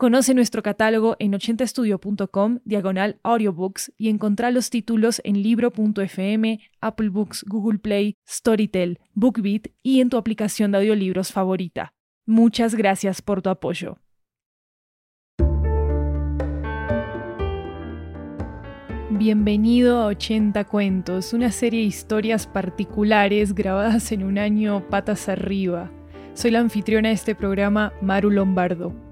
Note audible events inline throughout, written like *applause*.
Conoce nuestro catálogo en 80estudio.com, diagonal audiobooks, y encontrá los títulos en libro.fm, Apple Books, Google Play, Storytel, BookBeat y en tu aplicación de audiolibros favorita. Muchas gracias por tu apoyo. Bienvenido a 80 Cuentos, una serie de historias particulares grabadas en un año patas arriba. Soy la anfitriona de este programa, Maru Lombardo.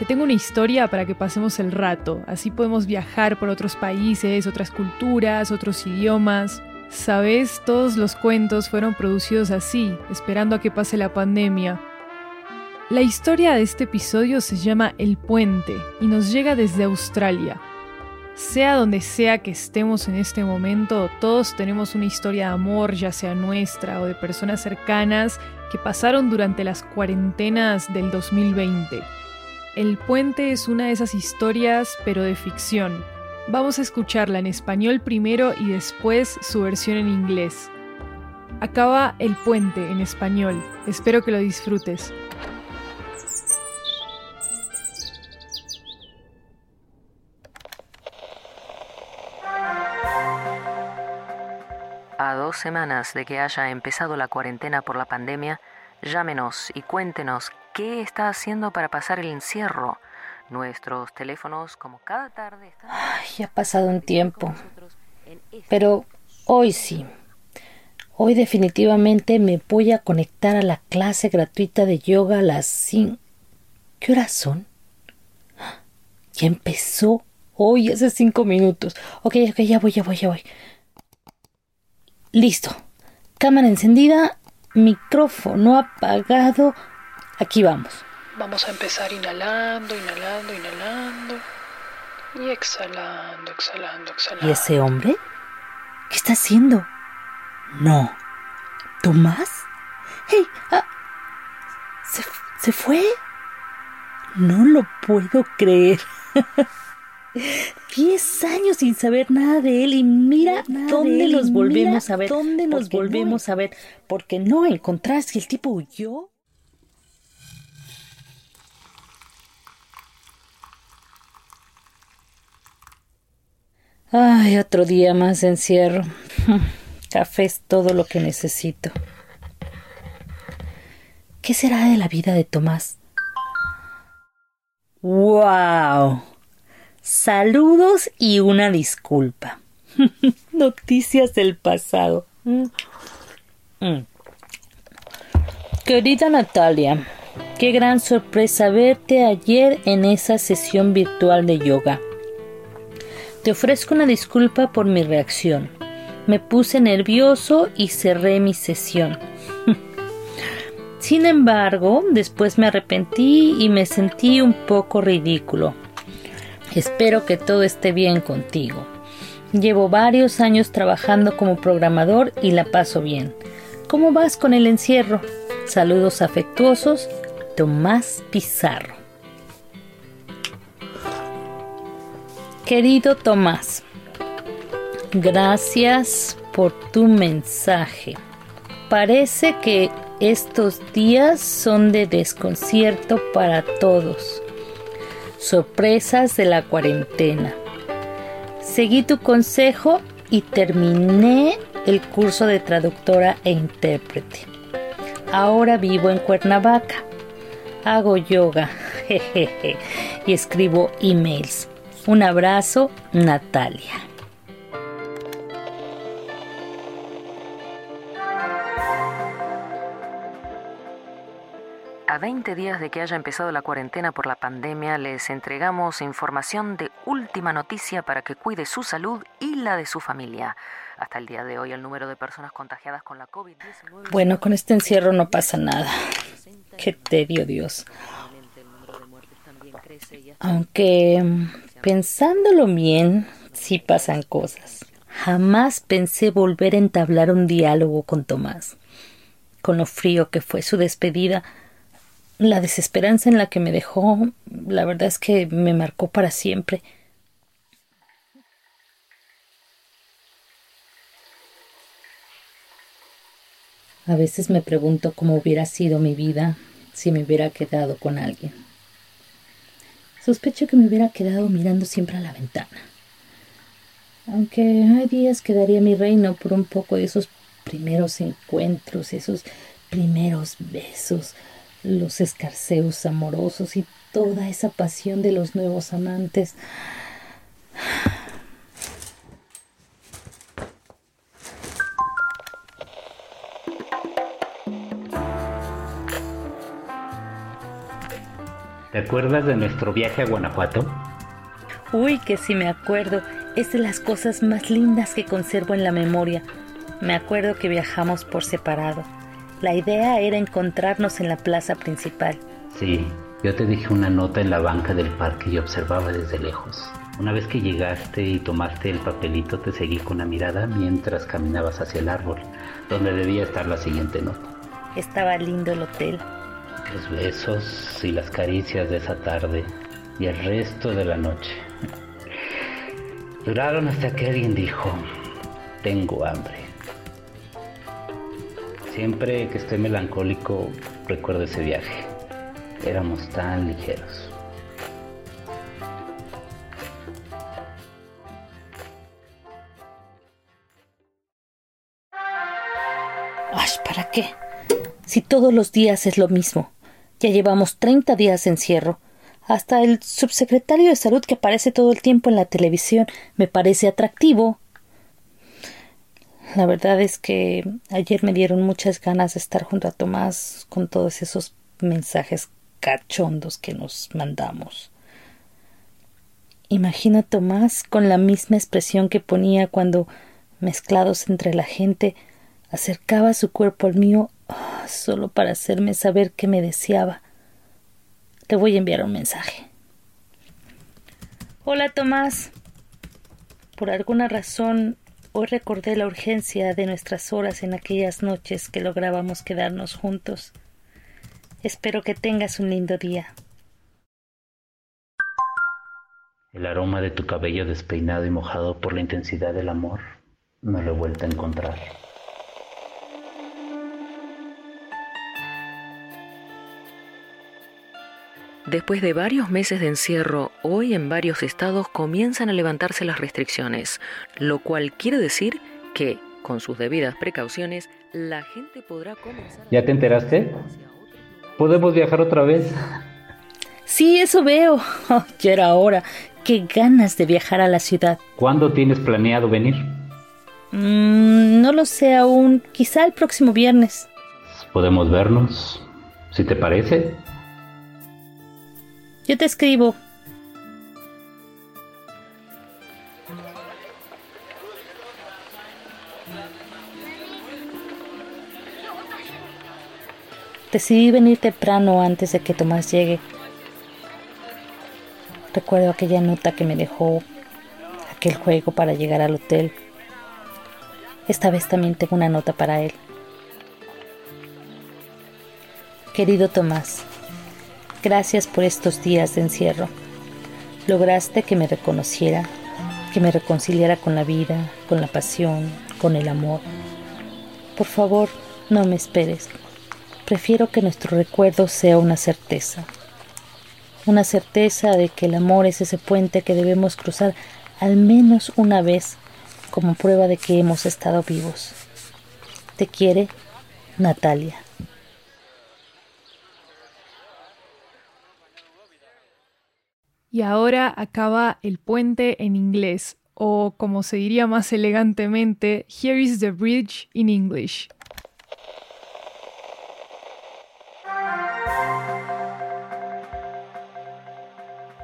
Te tengo una historia para que pasemos el rato, así podemos viajar por otros países, otras culturas, otros idiomas. Sabes, todos los cuentos fueron producidos así, esperando a que pase la pandemia. La historia de este episodio se llama El Puente y nos llega desde Australia. Sea donde sea que estemos en este momento, todos tenemos una historia de amor, ya sea nuestra o de personas cercanas, que pasaron durante las cuarentenas del 2020. El puente es una de esas historias, pero de ficción. Vamos a escucharla en español primero y después su versión en inglés. Acaba El puente en español. Espero que lo disfrutes. A dos semanas de que haya empezado la cuarentena por la pandemia, llámenos y cuéntenos ¿Qué está haciendo para pasar el encierro? Nuestros teléfonos, como cada tarde, están... Ay, ha pasado un tiempo. Pero hoy sí. Hoy definitivamente me voy a conectar a la clase gratuita de yoga a las 5. ¿Qué horas son? Ya empezó. Hoy hace cinco minutos. Ok, ok, ya voy, ya voy, ya voy. Listo. Cámara encendida, micrófono apagado, Aquí vamos. Vamos a empezar inhalando, inhalando, inhalando. Y exhalando, exhalando, exhalando. ¿Y ese hombre? ¿Qué está haciendo? No. ¿Tomás? ¡Hey! Ah, ¿se, ¿Se fue? No lo puedo creer. *laughs* Diez años sin saber nada de él y mira dónde nos volvemos a ver. ¿Dónde nos volvemos a ver? Porque no encontraste el tipo huyó. Ay, otro día más de encierro. Café es todo lo que necesito. ¿Qué será de la vida de Tomás? ¡Wow! Saludos y una disculpa. *laughs* Noticias del pasado. Mm. Mm. Querida Natalia, qué gran sorpresa verte ayer en esa sesión virtual de yoga. Te ofrezco una disculpa por mi reacción. Me puse nervioso y cerré mi sesión. *laughs* Sin embargo, después me arrepentí y me sentí un poco ridículo. Espero que todo esté bien contigo. Llevo varios años trabajando como programador y la paso bien. ¿Cómo vas con el encierro? Saludos afectuosos, Tomás Pizarro. Querido Tomás, gracias por tu mensaje. Parece que estos días son de desconcierto para todos. Sorpresas de la cuarentena. Seguí tu consejo y terminé el curso de traductora e intérprete. Ahora vivo en Cuernavaca. Hago yoga *laughs* y escribo emails. Un abrazo, Natalia. A 20 días de que haya empezado la cuarentena por la pandemia, les entregamos información de última noticia para que cuide su salud y la de su familia. Hasta el día de hoy, el número de personas contagiadas con la COVID-19. Bueno, con este encierro no pasa nada. Qué tedio, Dios. Aunque pensándolo bien, sí pasan cosas. Jamás pensé volver a entablar un diálogo con Tomás. Con lo frío que fue su despedida, la desesperanza en la que me dejó, la verdad es que me marcó para siempre. A veces me pregunto cómo hubiera sido mi vida si me hubiera quedado con alguien. Sospecho que me hubiera quedado mirando siempre a la ventana. Aunque hay días que daría mi reino por un poco de esos primeros encuentros, esos primeros besos, los escarceos amorosos y toda esa pasión de los nuevos amantes. Acuerdas de nuestro viaje a Guanajuato? Uy, que sí me acuerdo. Es de las cosas más lindas que conservo en la memoria. Me acuerdo que viajamos por separado. La idea era encontrarnos en la plaza principal. Sí, yo te dije una nota en la banca del parque y observaba desde lejos. Una vez que llegaste y tomaste el papelito, te seguí con la mirada mientras caminabas hacia el árbol, donde debía estar la siguiente nota. Estaba lindo el hotel. Los besos y las caricias de esa tarde y el resto de la noche. Duraron hasta que alguien dijo, tengo hambre. Siempre que estoy melancólico recuerdo ese viaje. Éramos tan ligeros. ¿para qué? Si todos los días es lo mismo. Ya llevamos 30 días de encierro. Hasta el subsecretario de salud que aparece todo el tiempo en la televisión me parece atractivo. La verdad es que ayer me dieron muchas ganas de estar junto a Tomás con todos esos mensajes cachondos que nos mandamos. Imagina a Tomás con la misma expresión que ponía cuando, mezclados entre la gente, acercaba su cuerpo al mío solo para hacerme saber que me deseaba. Te voy a enviar un mensaje. Hola Tomás. Por alguna razón hoy recordé la urgencia de nuestras horas en aquellas noches que lográbamos quedarnos juntos. Espero que tengas un lindo día. El aroma de tu cabello despeinado y mojado por la intensidad del amor no lo he vuelto a encontrar. Después de varios meses de encierro, hoy en varios estados comienzan a levantarse las restricciones, lo cual quiere decir que, con sus debidas precauciones, la gente podrá comenzar... ¿Ya te enteraste? ¿Podemos viajar otra vez? Sí, eso veo. *laughs* Oh, ya era hora. Qué ganas de viajar a la ciudad. ¿Cuándo tienes planeado venir? Mm, no lo sé aún. Quizá el próximo viernes. ¿Podemos vernos? Si te parece. Yo te escribo. Decidí venir temprano antes de que Tomás llegue. Recuerdo aquella nota que me dejó, aquel juego para llegar al hotel. Esta vez también tengo una nota para él. Querido Tomás, gracias por estos días de encierro. Lograste que me reconociera, que me reconciliara con la vida, con la pasión, con el amor. Por favor, no me esperes. Prefiero que nuestro recuerdo sea una certeza. Una certeza de que el amor es ese puente que debemos cruzar al menos una vez como prueba de que hemos estado vivos. Te quiere, Natalia. y ahora acaba el puente en inglés, o como se diría más elegantemente, Here is the bridge in English.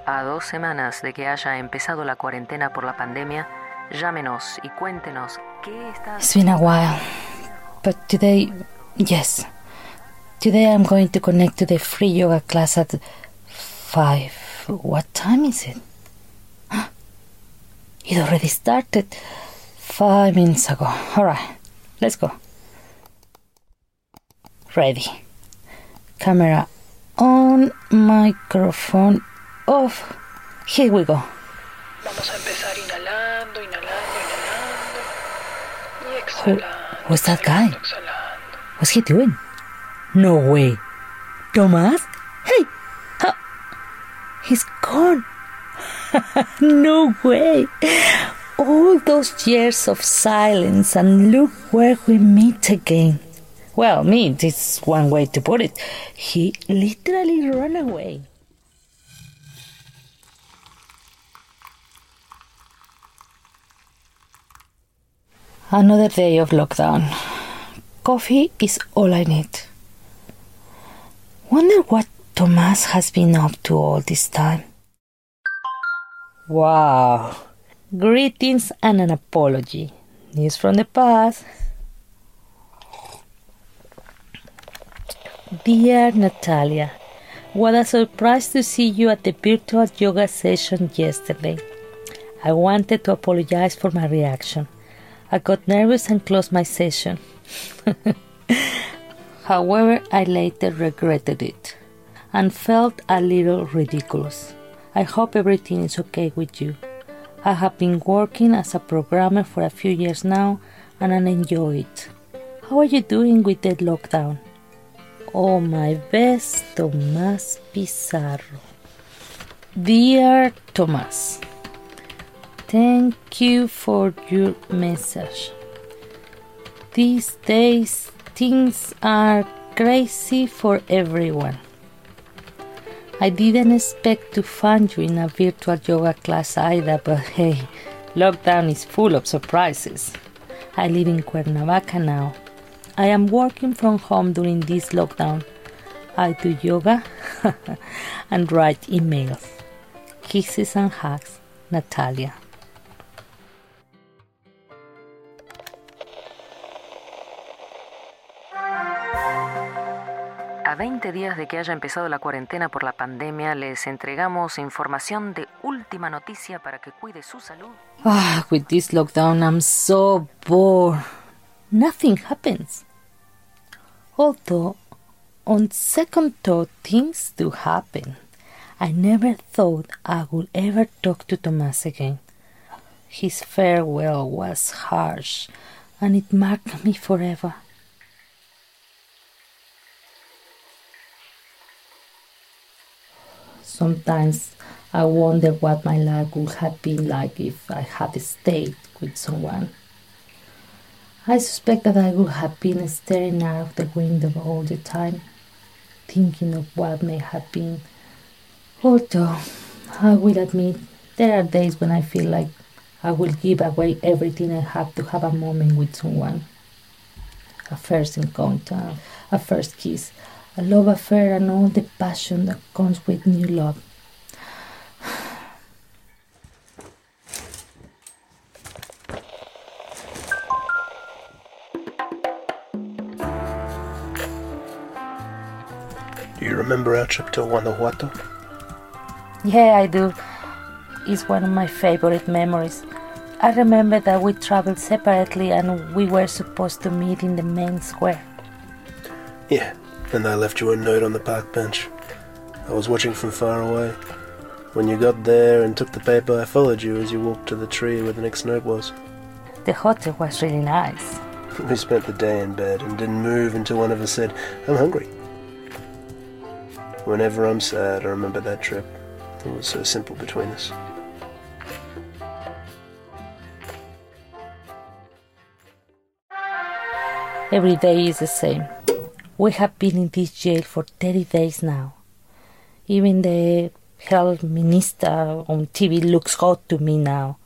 A dos semanas de que haya empezado la cuarentena por la pandemia, llámenos y cuéntenos qué está. It's been a while, but today, yes, today I'm going to connect to the free yoga class at five. What time is it? It already started five minutes ago. Alright, let's go. Ready. Camera on, microphone off. Here we go. Vamos a empezar inhalando, inhalando, inhalando. Y exhalando. who's that guy? exhalando, exhalando. What's he doing? No way. Thomas? He's gone. *laughs* no way. All those years of silence, and look where we meet again. Well, meet is one way to put it. He literally ran away. Another day of lockdown. Coffee is all I need. Wonder what Tomas has been up to all this time. Wow. Greetings and an apology. News from the past. Dear Natalia, what a surprise to see you at the virtual yoga session yesterday. I wanted to apologize for my reaction. I got nervous and closed my session. *laughs* However, I later regretted it and felt a little ridiculous. I hope everything is okay with you. I have been working as a programmer for a few years now and I enjoy it. How are you doing with the lockdown? Oh, my best, Tomás Pizarro. Dear Tomás, thank you for your message. These days, things are crazy for everyone. I didn't expect to find you in a virtual yoga class either, but hey, lockdown is full of surprises. I live in Cuernavaca now. I am working from home during this lockdown. I do yoga *laughs* and write emails. Kisses and hugs, Natalia. 20 días de que haya empezado la cuarentena por la pandemia, les entregamos información de última noticia para que cuide su salud. Ah, with this lockdown, I'm so bored. Nothing happens. Although, on second thought, things do happen. I never thought I would ever talk to Tomas again. His farewell was harsh, and it marked me forever. Sometimes I wonder what my life would have been like if I had stayed with someone. I suspect that I would have been staring out of the window all the time, thinking of what may have been. Although, I will admit, there are days when I feel like I will give away everything I have to have a moment with someone. A first encounter, a first kiss, a love affair, and all the passion that comes with new love. Do you remember our trip to Guanajuato? Yeah, I do. It's one of my favorite memories. I remember that we traveled separately and we were supposed to meet in the main square. Yeah, and I left you a note on the park bench. I was watching from far away. When you got there and took the paper, I followed you as you walked to the tree where the next note was. The hotel was really nice. *laughs* We spent the day in bed and didn't move until one of us said, I'm hungry. Whenever I'm sad, I remember that trip. It was so simple between us. Every day is the same. We have been in this jail for 30 days now. Even the health minister on TV looks hot to me now.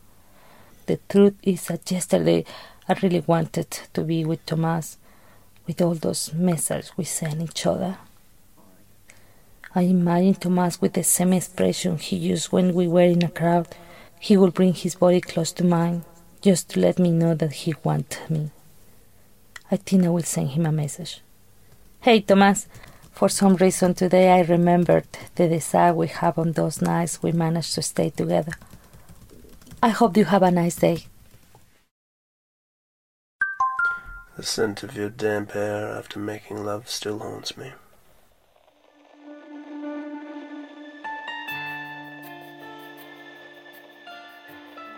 The truth is that yesterday I really wanted to be with Tomas with all those messages we sent each other. I imagine Thomas with the same expression he used when we were in a crowd. He would bring his body close to mine, just to let me know that he wanted me. I think I will send him a message. Hey, Thomas. For some reason today I remembered the desire we have on those nights we managed to stay together. I hope you have a nice day. The scent of your damp hair after making love still haunts me.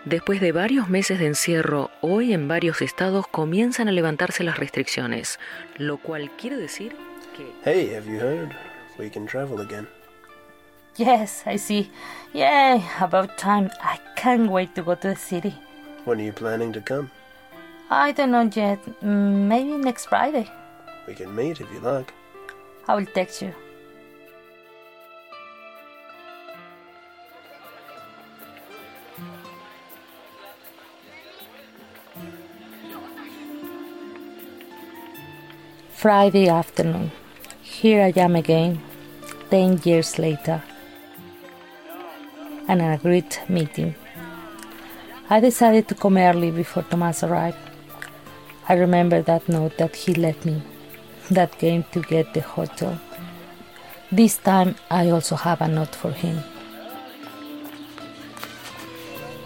Después de varios meses de encierro, hoy en varios estados comienzan a levantarse las restricciones, lo cual quiere decir que... Hey, have you heard? We can travel again. Yes, I see. Yay, about time. I can't wait to go to the city. When are you planning to come? I don't know yet. Mm, Maybe next Friday. We can meet if you like. I will text you. Friday afternoon. Here I am again, 10 years later, and a great meeting. I decided to come early before Thomas arrived. I remember that note that he left me, that came to get the hotel. This time I also have a note for him.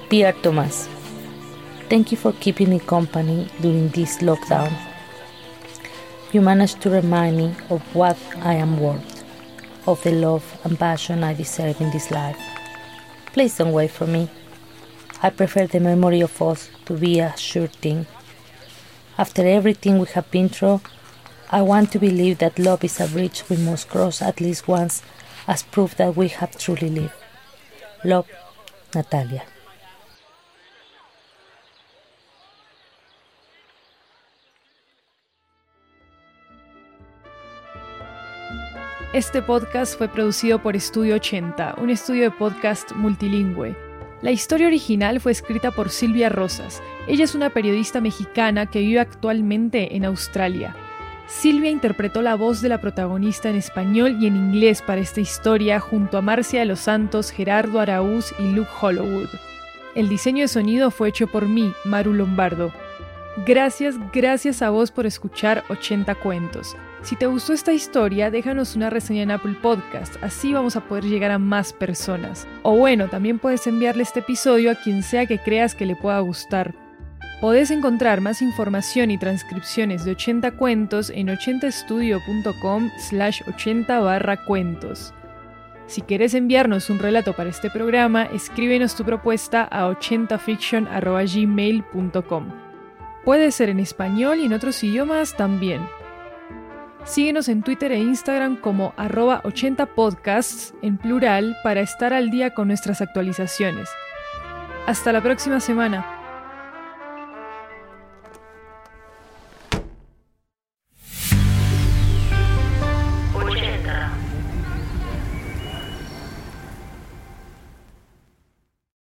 Dear Thomas, thank you for keeping me company during this lockdown. You managed to remind me of what I am worth, of the love and passion I deserve in this life. Please don't wait for me. I prefer the memory of us to be a sure thing. After everything we have been through, I want to believe that love is a bridge we must cross at least once as proof that we have truly lived. Love, Natalia. Este podcast fue producido por Estudio 80, un estudio de podcast multilingüe. La historia original fue escrita por Silvia Rosas. Ella es una periodista mexicana que vive actualmente en Australia. Silvia interpretó la voz de la protagonista en español y en inglés para esta historia junto a Marcia de los Santos, Gerardo Araúz y Luke Hollowood. El diseño de sonido fue hecho por mí, Maru Lombardo. Gracias, gracias a vos por escuchar 80 cuentos. Si te gustó esta historia, déjanos una reseña en Apple Podcast, así vamos a poder llegar a más personas. O bueno, también puedes enviarle este episodio a quien sea que creas que le pueda gustar. Podés encontrar más información y transcripciones de 80 cuentos en 80estudio.com slash 80 barra cuentos. Si querés enviarnos un relato para este programa, escríbenos tu propuesta a 80fiction.gmail.com. Puede ser en español y en otros idiomas también. Síguenos en Twitter e Instagram como arroba 80podcasts en plural para estar al día con nuestras actualizaciones. Hasta la próxima semana.